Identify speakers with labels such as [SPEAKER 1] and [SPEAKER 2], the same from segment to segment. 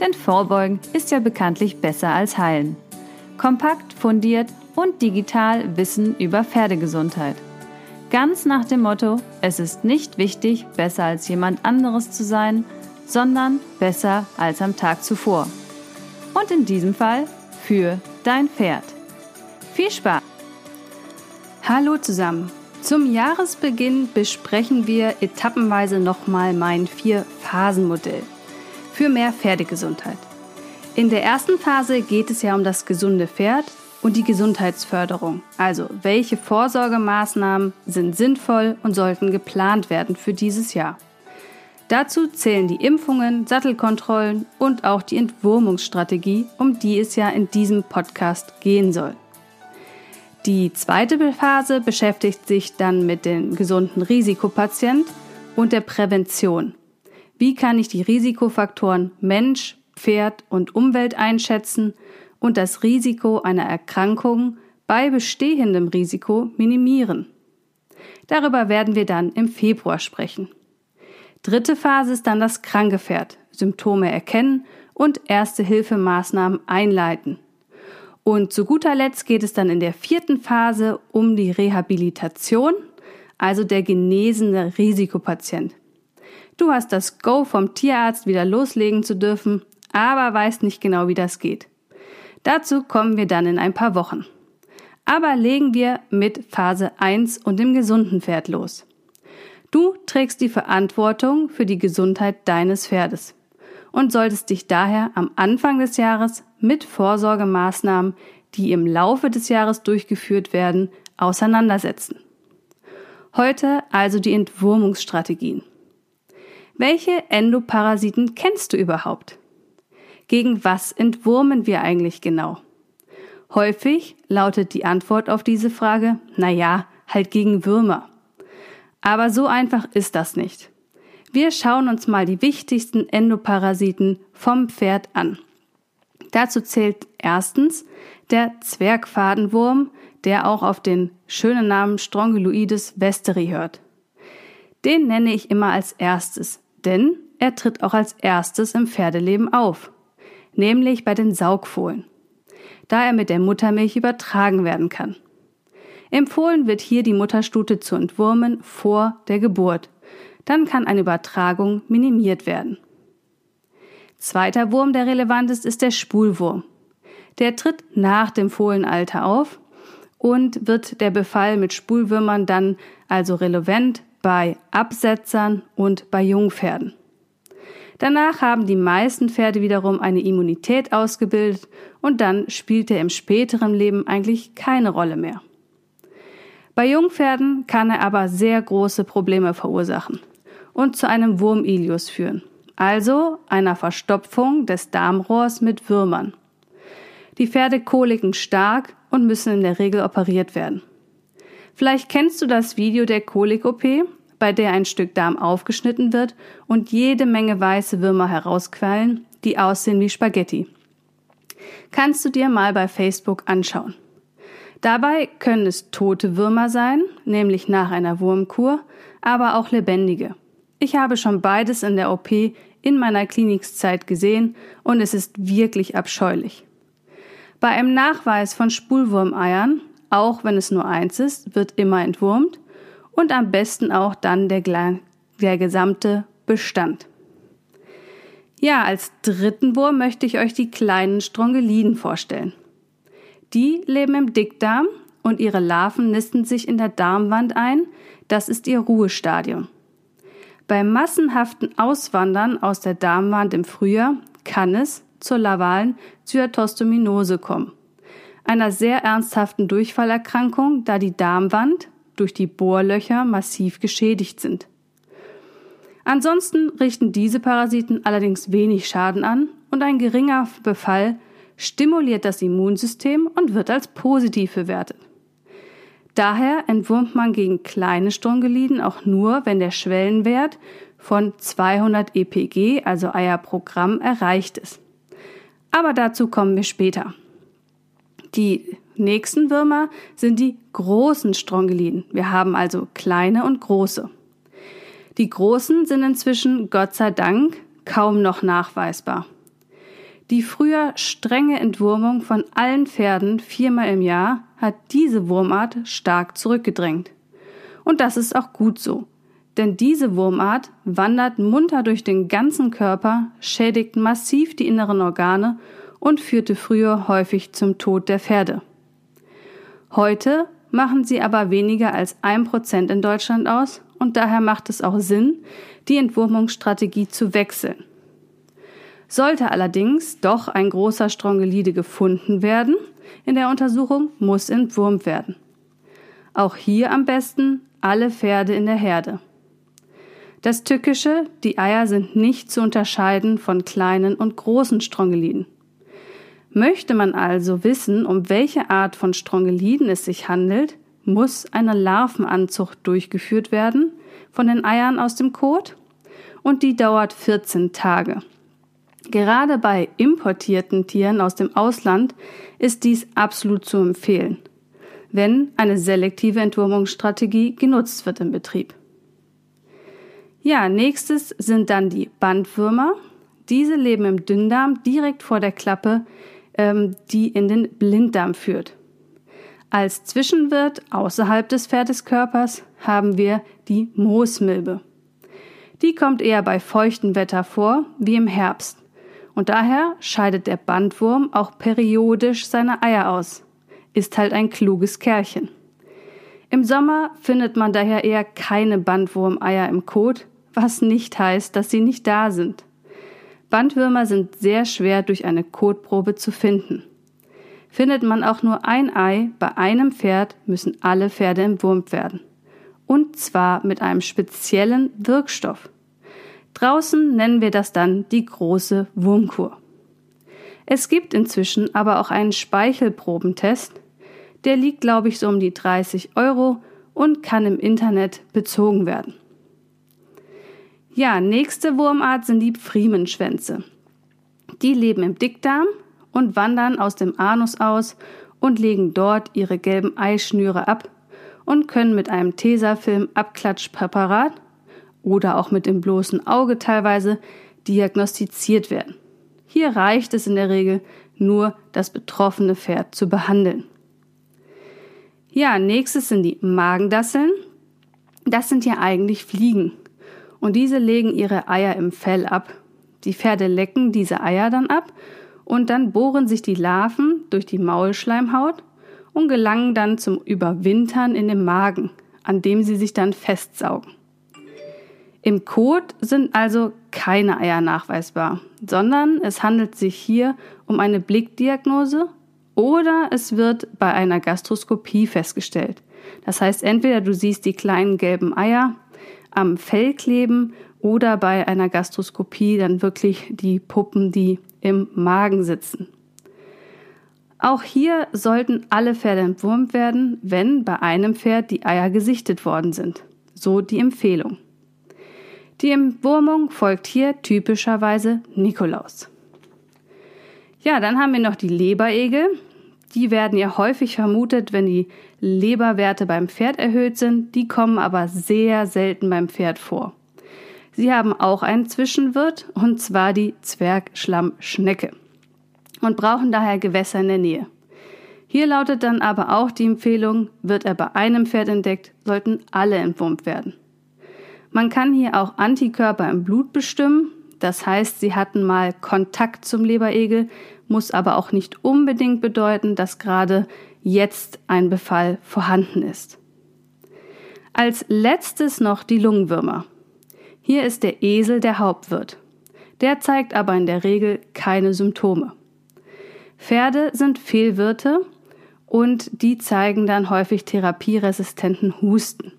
[SPEAKER 1] Denn Vorbeugen ist ja bekanntlich besser als Heilen. Kompakt, fundiert und digital Wissen über Pferdegesundheit. Ganz nach dem Motto, es ist nicht wichtig, besser als jemand anderes zu sein, sondern besser als am Tag zuvor. Und in diesem Fall für dein Pferd. Viel Spaß! Hallo zusammen! Zum Jahresbeginn besprechen wir etappenweise nochmal mein Vier-Phasen-Modell für mehr Pferdegesundheit. In der ersten Phase geht es ja um das gesunde Pferd und die Gesundheitsförderung. Also, welche Vorsorgemaßnahmen sind sinnvoll und sollten geplant werden für dieses Jahr? Dazu zählen die Impfungen, Sattelkontrollen und auch die Entwurmungsstrategie, um die es ja in diesem Podcast gehen soll. Die zweite Phase beschäftigt sich dann mit dem gesunden Risikopatient und der Prävention. Wie kann ich die Risikofaktoren Mensch, Pferd und Umwelt einschätzen und das Risiko einer Erkrankung bei bestehendem Risiko minimieren? Darüber werden wir dann im Februar sprechen. Dritte Phase ist dann das kranke Pferd. Symptome erkennen und erste Hilfemaßnahmen einleiten. Und zu guter Letzt geht es dann in der vierten Phase um die Rehabilitation, also der genesene Risikopatient. Du hast das Go vom Tierarzt wieder loslegen zu dürfen, aber weißt nicht genau, wie das geht. Dazu kommen wir dann in ein paar Wochen. Aber legen wir mit Phase 1 und dem gesunden Pferd los. Du trägst die Verantwortung für die Gesundheit deines Pferdes und solltest dich daher am Anfang des Jahres mit Vorsorgemaßnahmen, die im Laufe des Jahres durchgeführt werden, auseinandersetzen. Heute also die Entwurmungsstrategien. Welche Endoparasiten kennst du überhaupt? Gegen was entwurmen wir eigentlich genau? Häufig lautet die Antwort auf diese Frage, na ja, halt gegen Würmer. Aber so einfach ist das nicht. Wir schauen uns mal die wichtigsten Endoparasiten vom Pferd an. Dazu zählt erstens der Zwergfadenwurm, der auch auf den schönen Namen Strongyloides westeri hört. Den nenne ich immer als erstes, denn er tritt auch als erstes im Pferdeleben auf, nämlich bei den Saugfohlen, da er mit der Muttermilch übertragen werden kann. Empfohlen wird hier die Mutterstute zu entwurmen vor der Geburt. Dann kann eine Übertragung minimiert werden. Zweiter Wurm, der relevant ist, ist der Spulwurm. Der tritt nach dem Fohlenalter auf und wird der Befall mit Spulwürmern dann also relevant bei Absetzern und bei Jungpferden. Danach haben die meisten Pferde wiederum eine Immunität ausgebildet und dann spielt er im späteren Leben eigentlich keine Rolle mehr. Bei Jungpferden kann er aber sehr große Probleme verursachen und zu einem Wurmilius führen, also einer Verstopfung des Darmrohrs mit Würmern. Die Pferde koliken stark und müssen in der Regel operiert werden. Vielleicht kennst du das Video der Kolik-OP, bei der ein Stück Darm aufgeschnitten wird und jede Menge weiße Würmer herausquellen, die aussehen wie Spaghetti. Kannst du dir mal bei Facebook anschauen. Dabei können es tote Würmer sein, nämlich nach einer Wurmkur, aber auch lebendige. Ich habe schon beides in der OP in meiner Klinikzeit gesehen und es ist wirklich abscheulich. Bei einem Nachweis von Spulwurmeiern, auch wenn es nur eins ist, wird immer entwurmt und am besten auch dann der, der gesamte Bestand. Ja, als dritten Wurm möchte ich euch die kleinen Strongeliden vorstellen. Die leben im Dickdarm und ihre Larven nisten sich in der Darmwand ein. Das ist ihr Ruhestadium. Beim massenhaften Auswandern aus der Darmwand im Frühjahr kann es zur lavalen Zyatostominose kommen. Einer sehr ernsthaften Durchfallerkrankung, da die Darmwand durch die Bohrlöcher massiv geschädigt sind. Ansonsten richten diese Parasiten allerdings wenig Schaden an und ein geringer Befall stimuliert das Immunsystem und wird als positiv bewertet. Daher entwurmt man gegen kleine Strongeliden auch nur, wenn der Schwellenwert von 200 EPG, also Eier pro Gramm, erreicht ist. Aber dazu kommen wir später. Die nächsten Würmer sind die großen Strongeliden. Wir haben also kleine und große. Die großen sind inzwischen, Gott sei Dank, kaum noch nachweisbar. Die früher strenge Entwurmung von allen Pferden viermal im Jahr hat diese Wurmart stark zurückgedrängt. Und das ist auch gut so. Denn diese Wurmart wandert munter durch den ganzen Körper, schädigt massiv die inneren Organe und führte früher häufig zum Tod der Pferde. Heute machen sie aber weniger als ein Prozent in Deutschland aus und daher macht es auch Sinn, die Entwurmungsstrategie zu wechseln. Sollte allerdings doch ein großer Strongelide gefunden werden, in der Untersuchung muss entwurmt werden. Auch hier am besten alle Pferde in der Herde. Das Tückische, die Eier sind nicht zu unterscheiden von kleinen und großen Strongeliden. Möchte man also wissen, um welche Art von Strongeliden es sich handelt, muss eine Larvenanzucht durchgeführt werden von den Eiern aus dem Kot und die dauert 14 Tage. Gerade bei importierten Tieren aus dem Ausland ist dies absolut zu empfehlen, wenn eine selektive Entwurmungsstrategie genutzt wird im Betrieb. Ja, nächstes sind dann die Bandwürmer. Diese leben im Dünndarm direkt vor der Klappe, ähm, die in den Blinddarm führt. Als Zwischenwirt außerhalb des Pferdeskörpers haben wir die Moosmilbe. Die kommt eher bei feuchtem Wetter vor, wie im Herbst. Und daher scheidet der Bandwurm auch periodisch seine Eier aus. Ist halt ein kluges Kerlchen. Im Sommer findet man daher eher keine Bandwurmeier im Kot, was nicht heißt, dass sie nicht da sind. Bandwürmer sind sehr schwer durch eine Kotprobe zu finden. Findet man auch nur ein Ei bei einem Pferd, müssen alle Pferde entwurmt werden. Und zwar mit einem speziellen Wirkstoff. Draußen nennen wir das dann die große Wurmkur. Es gibt inzwischen aber auch einen Speichelprobentest. Der liegt, glaube ich, so um die 30 Euro und kann im Internet bezogen werden. Ja, nächste Wurmart sind die Friemenschwänze. Die leben im Dickdarm und wandern aus dem Anus aus und legen dort ihre gelben Eischnüre ab und können mit einem Tesafilm-Abklatschpräparat oder auch mit dem bloßen Auge teilweise diagnostiziert werden. Hier reicht es in der Regel nur, das betroffene Pferd zu behandeln. Ja, nächstes sind die Magendasseln. Das sind ja eigentlich Fliegen. Und diese legen ihre Eier im Fell ab. Die Pferde lecken diese Eier dann ab und dann bohren sich die Larven durch die Maulschleimhaut und gelangen dann zum Überwintern in den Magen, an dem sie sich dann festsaugen. Im Kot sind also keine Eier nachweisbar, sondern es handelt sich hier um eine Blickdiagnose oder es wird bei einer Gastroskopie festgestellt. Das heißt, entweder du siehst die kleinen gelben Eier am Fell kleben oder bei einer Gastroskopie dann wirklich die Puppen, die im Magen sitzen. Auch hier sollten alle Pferde entwurmt werden, wenn bei einem Pferd die Eier gesichtet worden sind. So die Empfehlung. Die Entwurmung folgt hier typischerweise Nikolaus. Ja, dann haben wir noch die Leberegel. Die werden ja häufig vermutet, wenn die Leberwerte beim Pferd erhöht sind. Die kommen aber sehr selten beim Pferd vor. Sie haben auch einen Zwischenwirt, und zwar die Zwergschlammschnecke, und brauchen daher Gewässer in der Nähe. Hier lautet dann aber auch die Empfehlung, wird er bei einem Pferd entdeckt, sollten alle entwurmt werden. Man kann hier auch Antikörper im Blut bestimmen. Das heißt, sie hatten mal Kontakt zum Leberegel, muss aber auch nicht unbedingt bedeuten, dass gerade jetzt ein Befall vorhanden ist. Als letztes noch die Lungenwürmer. Hier ist der Esel der Hauptwirt. Der zeigt aber in der Regel keine Symptome. Pferde sind Fehlwirte und die zeigen dann häufig therapieresistenten Husten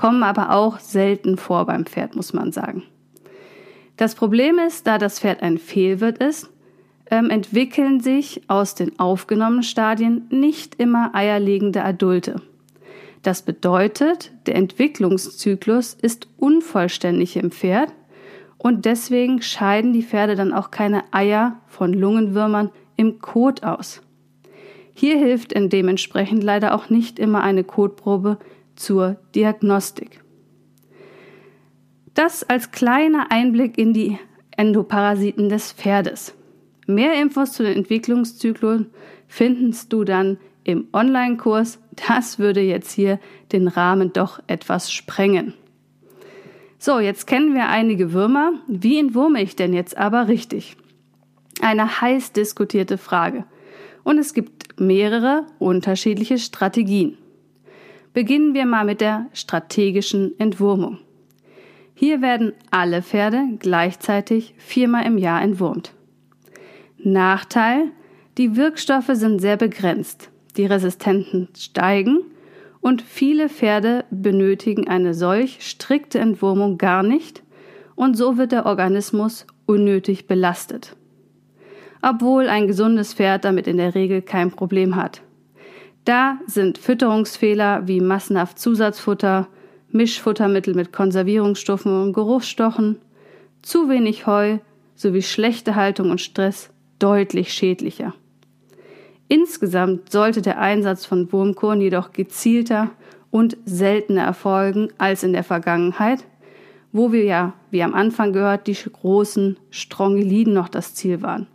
[SPEAKER 1] kommen aber auch selten vor beim Pferd, muss man sagen. Das Problem ist, da das Pferd ein Fehlwirt ist, ähm, entwickeln sich aus den aufgenommenen Stadien nicht immer eierlegende Adulte. Das bedeutet, der Entwicklungszyklus ist unvollständig im Pferd und deswegen scheiden die Pferde dann auch keine Eier von Lungenwürmern im Kot aus. Hier hilft dementsprechend leider auch nicht immer eine Kotprobe zur Diagnostik. Das als kleiner Einblick in die Endoparasiten des Pferdes. Mehr Infos zu den Entwicklungszyklen findest du dann im Online-Kurs. Das würde jetzt hier den Rahmen doch etwas sprengen. So, jetzt kennen wir einige Würmer. Wie entwurme ich denn jetzt aber richtig? Eine heiß diskutierte Frage. Und es gibt mehrere unterschiedliche Strategien. Beginnen wir mal mit der strategischen Entwurmung. Hier werden alle Pferde gleichzeitig viermal im Jahr entwurmt. Nachteil, die Wirkstoffe sind sehr begrenzt. Die Resistenzen steigen und viele Pferde benötigen eine solch strikte Entwurmung gar nicht und so wird der Organismus unnötig belastet. Obwohl ein gesundes Pferd damit in der Regel kein Problem hat. Da sind Fütterungsfehler wie massenhaft Zusatzfutter, Mischfuttermittel mit Konservierungsstoffen und Geruchsstochen, zu wenig Heu sowie schlechte Haltung und Stress deutlich schädlicher. Insgesamt sollte der Einsatz von Wurmkuren jedoch gezielter und seltener erfolgen als in der Vergangenheit, wo wir ja, wie am Anfang gehört, die großen Strongeliden noch das Ziel waren.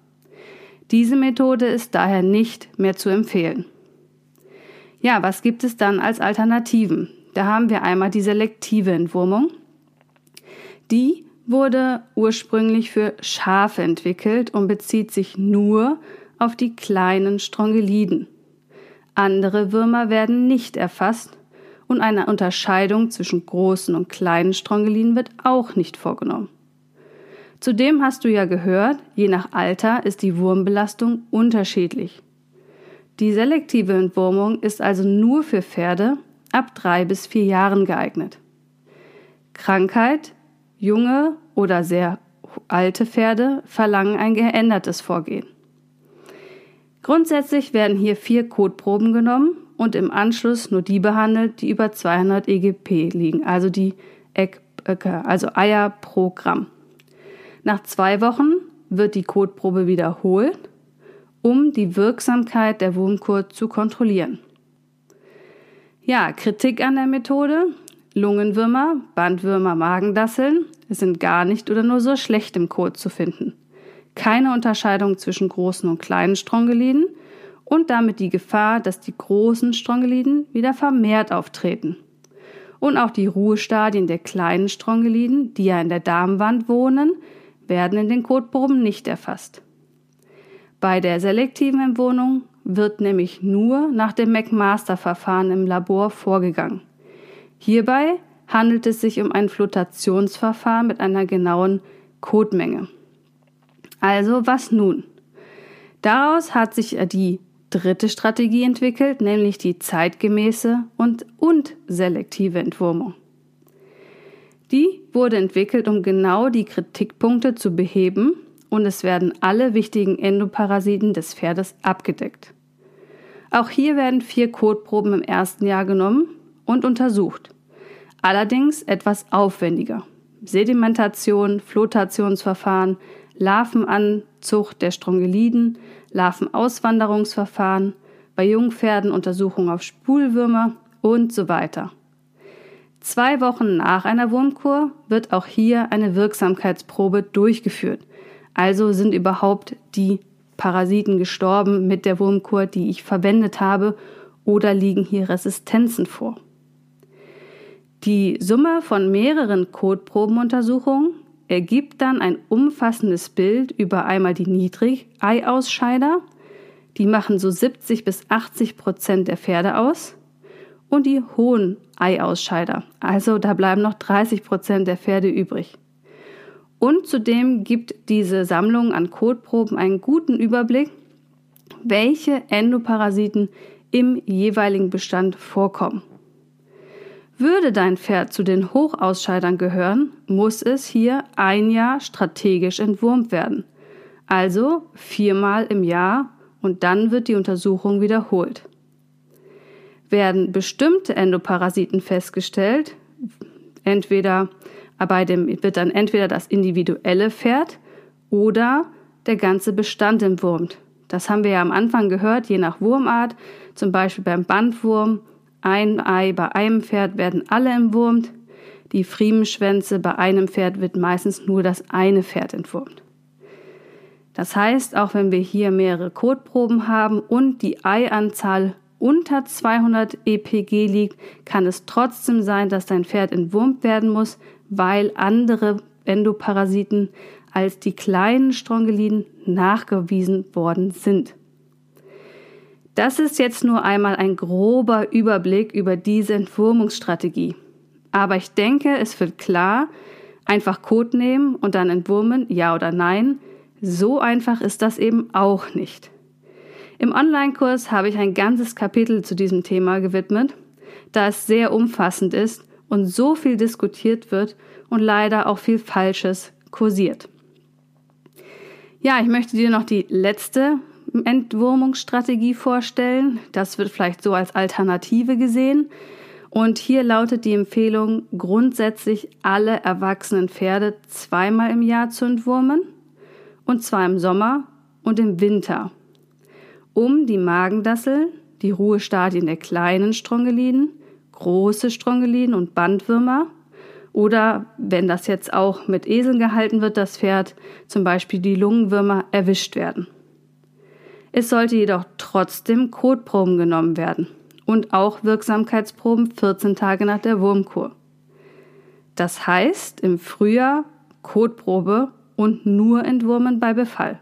[SPEAKER 1] Diese Methode ist daher nicht mehr zu empfehlen. Ja, was gibt es dann als Alternativen? Da haben wir einmal die selektive Entwurmung. Die wurde ursprünglich für Schafe entwickelt und bezieht sich nur auf die kleinen Strongeliden. Andere Würmer werden nicht erfasst und eine Unterscheidung zwischen großen und kleinen Strongeliden wird auch nicht vorgenommen. Zudem hast du ja gehört, je nach Alter ist die Wurmbelastung unterschiedlich. Die selektive Entwurmung ist also nur für Pferde ab drei bis vier Jahren geeignet. Krankheit, junge oder sehr alte Pferde verlangen ein geändertes Vorgehen. Grundsätzlich werden hier vier Kotproben genommen und im Anschluss nur die behandelt, die über 200 EGP liegen, also die also Eier pro Gramm. Nach zwei Wochen wird die Kotprobe wiederholt, um die Wirksamkeit der Wurmkur zu kontrollieren. Ja, Kritik an der Methode. Lungenwürmer, Bandwürmer, Magendasseln sind gar nicht oder nur so schlecht im Kot zu finden. Keine Unterscheidung zwischen großen und kleinen Strongeliden und damit die Gefahr, dass die großen Strongeliden wieder vermehrt auftreten. Und auch die Ruhestadien der kleinen Strongeliden, die ja in der Darmwand wohnen, werden in den Kotproben nicht erfasst. Bei der selektiven Entwohnung wird nämlich nur nach dem McMaster-Verfahren im Labor vorgegangen. Hierbei handelt es sich um ein Flotationsverfahren mit einer genauen Kotmenge. Also was nun? Daraus hat sich die dritte Strategie entwickelt, nämlich die zeitgemäße und, und selektive Entwurmung. Die wurde entwickelt, um genau die Kritikpunkte zu beheben und es werden alle wichtigen Endoparasiten des Pferdes abgedeckt. Auch hier werden vier Kotproben im ersten Jahr genommen und untersucht. Allerdings etwas aufwendiger. Sedimentation, Flotationsverfahren, Larvenanzucht der Strongeliden, Larvenauswanderungsverfahren, bei Jungpferden Untersuchungen auf Spulwürmer und so weiter. Zwei Wochen nach einer Wurmkur wird auch hier eine Wirksamkeitsprobe durchgeführt. Also sind überhaupt die Parasiten gestorben mit der Wurmkur, die ich verwendet habe, oder liegen hier Resistenzen vor? Die Summe von mehreren Kotprobenuntersuchungen ergibt dann ein umfassendes Bild über einmal die Niedrig-Eiausscheider, die machen so 70 bis 80 Prozent der Pferde aus, und die hohen Eiausscheider, also da bleiben noch 30 Prozent der Pferde übrig. Und zudem gibt diese Sammlung an Kotproben einen guten Überblick, welche Endoparasiten im jeweiligen Bestand vorkommen. Würde dein Pferd zu den Hochausscheidern gehören, muss es hier ein Jahr strategisch entwurmt werden. Also viermal im Jahr und dann wird die Untersuchung wiederholt. Werden bestimmte Endoparasiten festgestellt, entweder bei dem wird dann entweder das individuelle Pferd oder der ganze Bestand entwurmt. Das haben wir ja am Anfang gehört, je nach Wurmart, zum Beispiel beim Bandwurm, ein Ei bei einem Pferd werden alle entwurmt, die Friemenschwänze bei einem Pferd wird meistens nur das eine Pferd entwurmt. Das heißt, auch wenn wir hier mehrere Kotproben haben und die Eianzahl unter 200 EPG liegt, kann es trotzdem sein, dass dein Pferd entwurmt werden muss, weil andere Endoparasiten als die kleinen Strongeliden nachgewiesen worden sind. Das ist jetzt nur einmal ein grober Überblick über diese Entwurmungsstrategie. Aber ich denke, es wird klar, einfach Code nehmen und dann entwurmen, ja oder nein. So einfach ist das eben auch nicht. Im Online-Kurs habe ich ein ganzes Kapitel zu diesem Thema gewidmet, da es sehr umfassend ist und so viel diskutiert wird und leider auch viel Falsches kursiert. Ja, ich möchte dir noch die letzte Entwurmungsstrategie vorstellen. Das wird vielleicht so als Alternative gesehen. Und hier lautet die Empfehlung, grundsätzlich alle erwachsenen Pferde zweimal im Jahr zu entwurmen. Und zwar im Sommer und im Winter um die Magendassel, die Ruhestadien der kleinen Strongeliden, große Strongeliden und Bandwürmer oder wenn das jetzt auch mit Eseln gehalten wird, das Pferd, zum Beispiel die Lungenwürmer, erwischt werden. Es sollte jedoch trotzdem Kotproben genommen werden und auch Wirksamkeitsproben 14 Tage nach der Wurmkur. Das heißt im Frühjahr Kotprobe und nur Entwurmen bei Befall.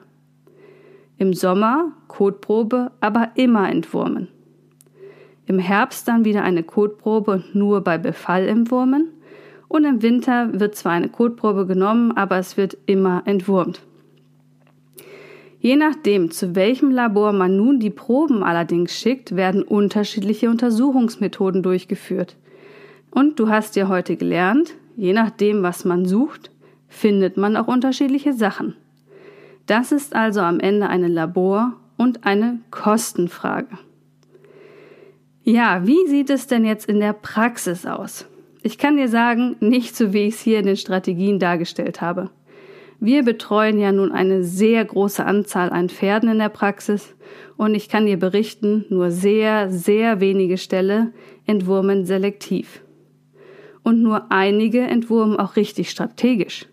[SPEAKER 1] Im Sommer Kotprobe, aber immer entwurmen. Im Herbst dann wieder eine Kotprobe nur bei Befall entwurmen. Und im Winter wird zwar eine Kotprobe genommen, aber es wird immer entwurmt. Je nachdem, zu welchem Labor man nun die Proben allerdings schickt, werden unterschiedliche Untersuchungsmethoden durchgeführt. Und du hast ja heute gelernt, je nachdem, was man sucht, findet man auch unterschiedliche Sachen. Das ist also am Ende eine Labor- und eine Kostenfrage. Ja, wie sieht es denn jetzt in der Praxis aus? Ich kann dir sagen, nicht so wie ich es hier in den Strategien dargestellt habe. Wir betreuen ja nun eine sehr große Anzahl an Pferden in der Praxis und ich kann dir berichten, nur sehr, sehr wenige Ställe entwurmen selektiv. Und nur einige entwurmen auch richtig strategisch.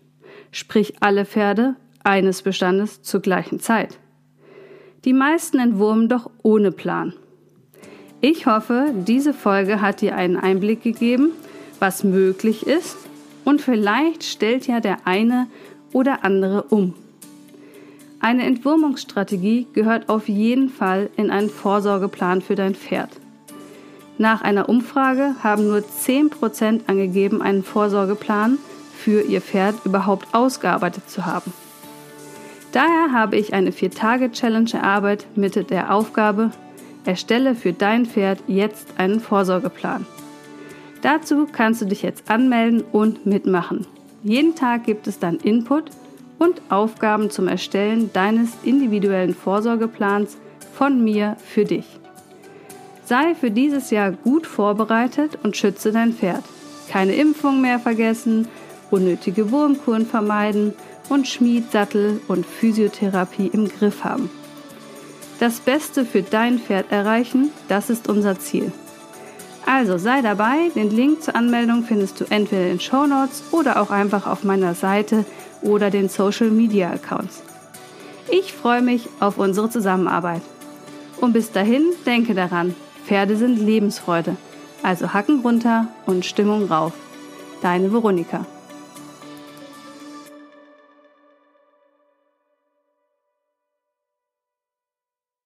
[SPEAKER 1] Sprich alle Pferde eines Bestandes zur gleichen Zeit. Die meisten entwurmen doch ohne Plan. Ich hoffe, diese Folge hat dir einen Einblick gegeben, was möglich ist und vielleicht stellt ja der eine oder andere um. Eine Entwurmungsstrategie gehört auf jeden Fall in einen Vorsorgeplan für dein Pferd. Nach einer Umfrage haben nur 10% angegeben, einen Vorsorgeplan für ihr Pferd überhaupt ausgearbeitet zu haben. Daher habe ich eine 4-Tage-Challenge erarbeitet mit der Aufgabe, erstelle für dein Pferd jetzt einen Vorsorgeplan. Dazu kannst du dich jetzt anmelden und mitmachen. Jeden Tag gibt es dann Input und Aufgaben zum Erstellen deines individuellen Vorsorgeplans von mir für dich. Sei für dieses Jahr gut vorbereitet und schütze dein Pferd. Keine Impfung mehr vergessen, unnötige Wurmkuren vermeiden und Schmied, Sattel und Physiotherapie im Griff haben. Das Beste für dein Pferd erreichen, das ist unser Ziel. Also sei dabei, den Link zur Anmeldung findest du entweder in Show Notes oder auch einfach auf meiner Seite oder den Social Media Accounts. Ich freue mich auf unsere Zusammenarbeit. Und bis dahin denke daran, Pferde sind Lebensfreude. Also Hacken runter und Stimmung rauf. Deine Veronika.